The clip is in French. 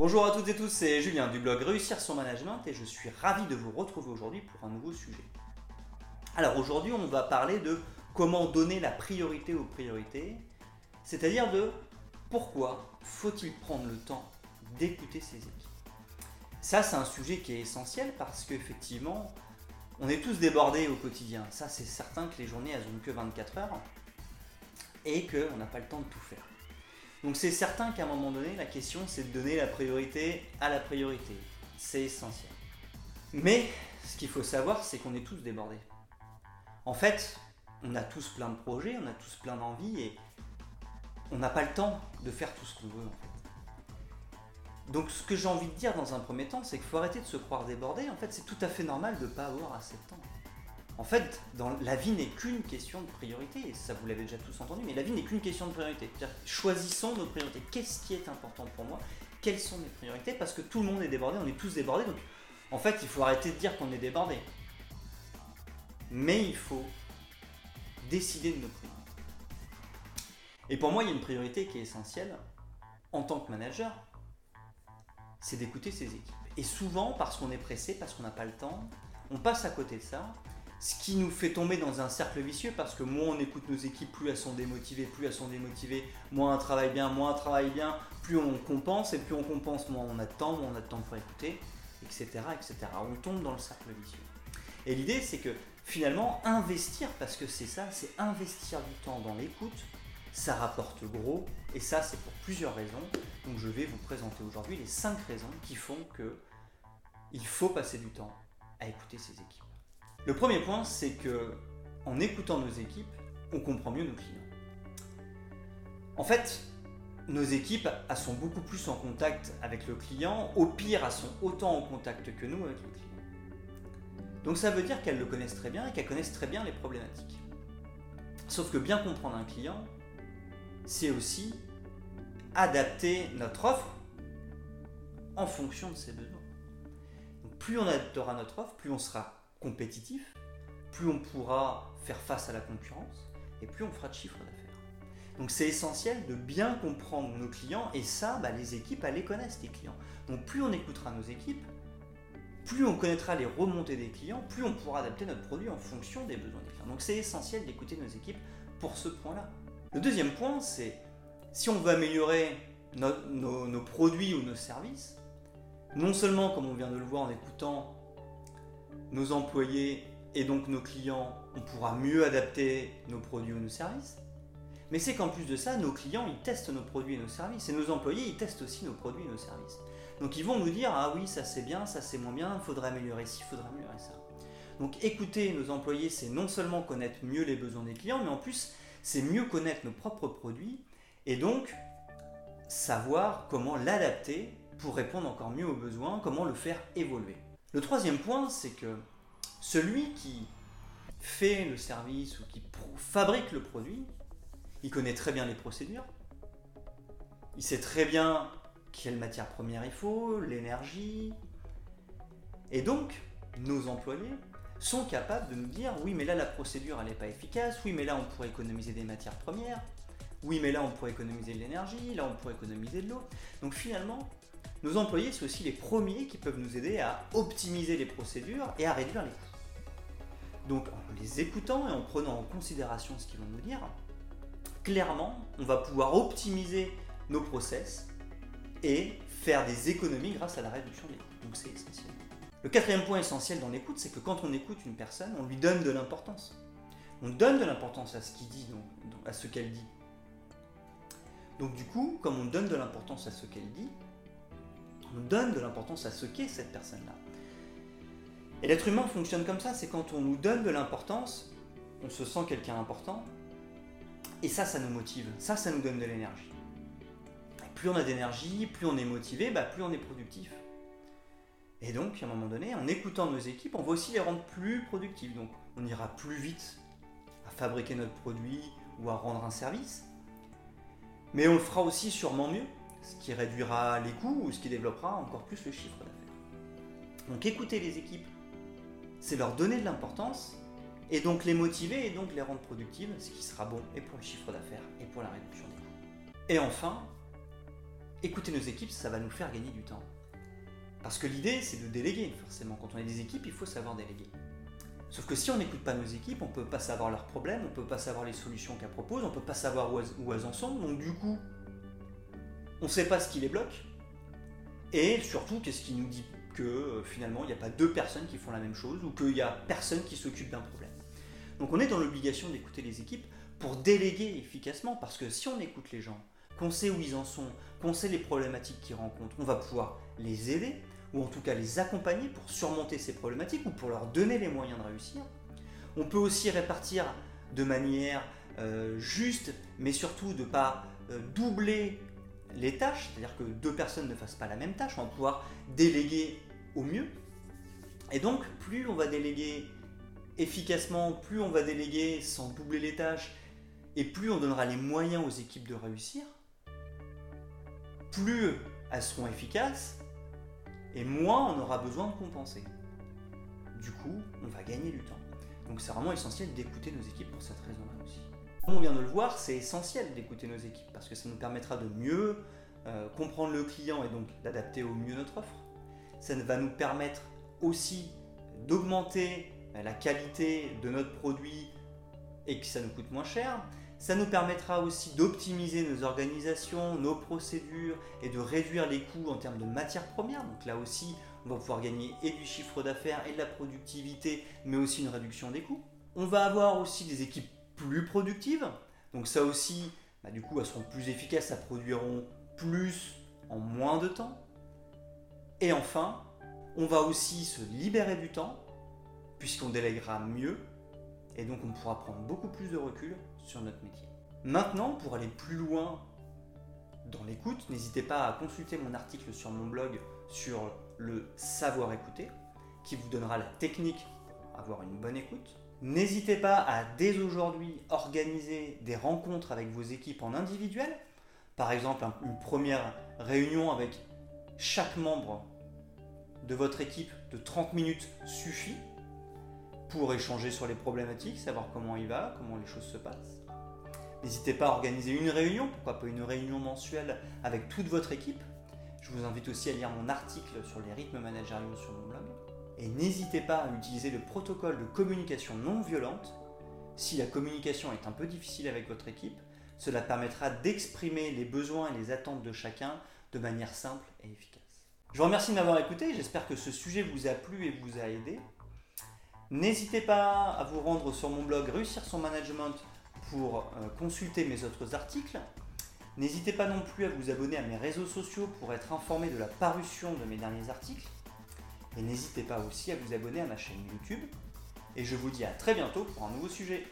Bonjour à toutes et tous, c'est Julien du blog Réussir son management et je suis ravi de vous retrouver aujourd'hui pour un nouveau sujet. Alors aujourd'hui, on va parler de comment donner la priorité aux priorités, c'est-à-dire de pourquoi faut-il prendre le temps d'écouter ses équipes. Ça, c'est un sujet qui est essentiel parce qu'effectivement, on est tous débordés au quotidien. Ça, c'est certain que les journées, elles n'ont que 24 heures et qu'on n'a pas le temps de tout faire. Donc c'est certain qu'à un moment donné, la question, c'est de donner la priorité à la priorité. C'est essentiel. Mais ce qu'il faut savoir, c'est qu'on est tous débordés. En fait, on a tous plein de projets, on a tous plein d'envies et on n'a pas le temps de faire tout ce qu'on veut. Donc ce que j'ai envie de dire dans un premier temps, c'est qu'il faut arrêter de se croire débordé. En fait, c'est tout à fait normal de ne pas avoir assez de temps. En fait, la vie n'est qu'une question de priorité, et ça vous l'avez déjà tous entendu, mais la vie n'est qu'une question de priorité. Choisissons nos priorités. Qu'est-ce qui est important pour moi? Quelles sont mes priorités? Parce que tout le monde est débordé, on est tous débordés, donc en fait, il faut arrêter de dire qu'on est débordé. Mais il faut décider de nos priorités. Et pour moi, il y a une priorité qui est essentielle en tant que manager, c'est d'écouter ses équipes. Et souvent, parce qu'on est pressé, parce qu'on n'a pas le temps, on passe à côté de ça, ce qui nous fait tomber dans un cercle vicieux, parce que moins on écoute nos équipes, plus elles sont démotivées, plus elles sont démotivées, moins on travaille bien, moins on travaille bien, plus on compense, et plus on compense, moins on a de temps, moins on a de temps pour écouter, etc. etc. On tombe dans le cercle vicieux. Et l'idée, c'est que finalement, investir, parce que c'est ça, c'est investir du temps dans l'écoute, ça rapporte gros, et ça c'est pour plusieurs raisons. Donc je vais vous présenter aujourd'hui les 5 raisons qui font que il faut passer du temps à écouter ses équipes. Le premier point, c'est que en écoutant nos équipes, on comprend mieux nos clients. En fait, nos équipes sont beaucoup plus en contact avec le client, au pire, elles sont autant en contact que nous avec le client. Donc ça veut dire qu'elles le connaissent très bien et qu'elles connaissent très bien les problématiques. Sauf que bien comprendre un client, c'est aussi adapter notre offre en fonction de ses besoins. plus on adaptera notre offre, plus on sera compétitif, plus on pourra faire face à la concurrence et plus on fera de chiffre d'affaires. Donc c'est essentiel de bien comprendre nos clients et ça, bah, les équipes, elles les connaissent, les clients. Donc plus on écoutera nos équipes, plus on connaîtra les remontées des clients, plus on pourra adapter notre produit en fonction des besoins des clients. Donc c'est essentiel d'écouter nos équipes pour ce point-là. Le deuxième point, c'est si on veut améliorer nos, produits ou nos services, non seulement, comme on vient de le voir en écoutant nos employés et donc nos clients, on pourra mieux adapter nos produits ou nos services, mais c'est qu'en plus de ça, nos clients, ils testent nos produits et nos services, et nos employés, ils testent aussi nos produits et nos services. Donc ils vont nous dire, ah oui, ça c'est bien, ça c'est moins bien, il faudrait améliorer ci, il faudrait améliorer ça. Donc écouter nos employés, c'est non seulement connaître mieux les besoins des clients, mais en plus, c'est mieux connaître nos propres produits et donc savoir comment l'adapter pour répondre encore mieux aux besoins, comment le faire évoluer. Le troisième point, c'est que celui qui fait le service ou qui fabrique le produit, il connaît très bien les procédures, il sait très bien quelle matière première il faut, l'énergie, et donc nos employés sont capables de nous dire oui mais là la procédure elle n'est pas efficace, oui mais là on pourrait économiser des matières premières, oui mais là on pourrait économiser de l'énergie, là on pourrait économiser de l'eau. Donc finalement, nos employés sont aussi les premiers qui peuvent nous aider à optimiser les procédures et à réduire les coûts. Donc en les écoutant et en prenant en considération ce qu'ils vont nous dire, clairement on va pouvoir optimiser nos process et faire des économies grâce à la réduction des coûts. Donc c'est essentiel. Le quatrième point essentiel dans l'écoute, c'est que quand on écoute une personne, on lui donne de l'importance. On donne de l'importance à ce qu'il dit, à ce qu'elle dit. Donc du coup, comme on donne de l'importance à ce qu'elle dit, on donne de l'importance à ce qu'est cette personne-là. Et l'être humain fonctionne comme ça, c'est quand on nous donne de l'importance, on se sent quelqu'un important, et ça, ça nous motive, ça, ça nous donne de l'énergie. Plus on a d'énergie, plus on est motivé, bah, plus on est productif. Et donc, à un moment donné, en écoutant nos équipes, on va aussi les rendre plus productives. Donc, on ira plus vite à fabriquer notre produit ou à rendre un service. Mais on le fera aussi sûrement mieux, ce qui réduira les coûts ou ce qui développera encore plus le chiffre d'affaires. Donc, écouter les équipes, c'est leur donner de l'importance et donc les motiver et donc les rendre productives, ce qui sera bon et pour le chiffre d'affaires et pour la réduction des coûts. Et enfin, écouter nos équipes, ça va nous faire gagner du temps. Parce que l'idée, c'est de déléguer, forcément. Quand on a des équipes, il faut savoir déléguer. Sauf que si on n'écoute pas nos équipes, on ne peut pas savoir leurs problèmes, on ne peut pas savoir les solutions qu'elles proposent, on ne peut pas savoir où elles en sont. Donc du coup, on ne sait pas ce qui les bloque. Et surtout, qu'est-ce qui nous dit que euh, finalement, il n'y a pas deux personnes qui font la même chose ou qu'il n'y a personne qui s'occupe d'un problème. Donc on est dans l'obligation d'écouter les équipes pour déléguer efficacement, parce que si on écoute les gens, qu'on sait où ils en sont, qu'on sait les problématiques qu'ils rencontrent, on va pouvoir les aider, ou en tout cas les accompagner pour surmonter ces problématiques ou pour leur donner les moyens de réussir. On peut aussi répartir de manière euh, juste, mais surtout de ne pas euh, doubler les tâches, c'est-à-dire que deux personnes ne fassent pas la même tâche, on va pouvoir déléguer au mieux. Et donc, plus on va déléguer efficacement, plus on va déléguer sans doubler les tâches, et plus on donnera les moyens aux équipes de réussir, plus elles seront efficaces et moins on aura besoin de compenser. Du coup, on va gagner du temps. Donc c'est vraiment essentiel d'écouter nos équipes pour cette raison-là aussi. Comme on vient de le voir, c'est essentiel d'écouter nos équipes parce que ça nous permettra de mieux euh, comprendre le client et donc d'adapter au mieux notre offre. Ça va nous permettre aussi d'augmenter la qualité de notre produit et que ça nous coûte moins cher. Ça nous permettra aussi d'optimiser nos organisations, nos procédures et de réduire les coûts en termes de matières premières. Donc là aussi, on va pouvoir gagner et du chiffre d'affaires et de la productivité, mais aussi une réduction des coûts. On va avoir aussi des équipes plus productives. Donc ça aussi, bah, du coup, elles seront plus efficaces, elles produiront plus en moins de temps. Et enfin, on va aussi se libérer du temps, puisqu'on délèguera mieux, et donc on pourra prendre beaucoup plus de recul sur notre métier. Maintenant, pour aller plus loin dans l'écoute, n'hésitez pas à consulter mon article sur mon blog sur le savoir écouter, qui vous donnera la technique pour avoir une bonne écoute. N'hésitez pas à dès aujourd'hui organiser des rencontres avec vos équipes en individuel. Par exemple, une première réunion avec chaque membre de votre équipe de 30 minutes suffit pour échanger sur les problématiques, savoir comment il va, comment les choses se passent. N'hésitez pas à organiser une réunion, pourquoi pas une réunion mensuelle avec toute votre équipe. Je vous invite aussi à lire mon article sur les rythmes managériaux sur mon blog. Et n'hésitez pas à utiliser le protocole de communication non violente. Si la communication est un peu difficile avec votre équipe, cela permettra d'exprimer les besoins et les attentes de chacun de manière simple et efficace. Je vous remercie de m'avoir écouté, j'espère que ce sujet vous a plu et vous a aidé. N'hésitez pas à vous rendre sur mon blog Réussir son management pour euh, consulter mes autres articles. N'hésitez pas non plus à vous abonner à mes réseaux sociaux pour être informé de la parution de mes derniers articles. Et n'hésitez pas aussi à vous abonner à ma chaîne YouTube. Et je vous dis à très bientôt pour un nouveau sujet.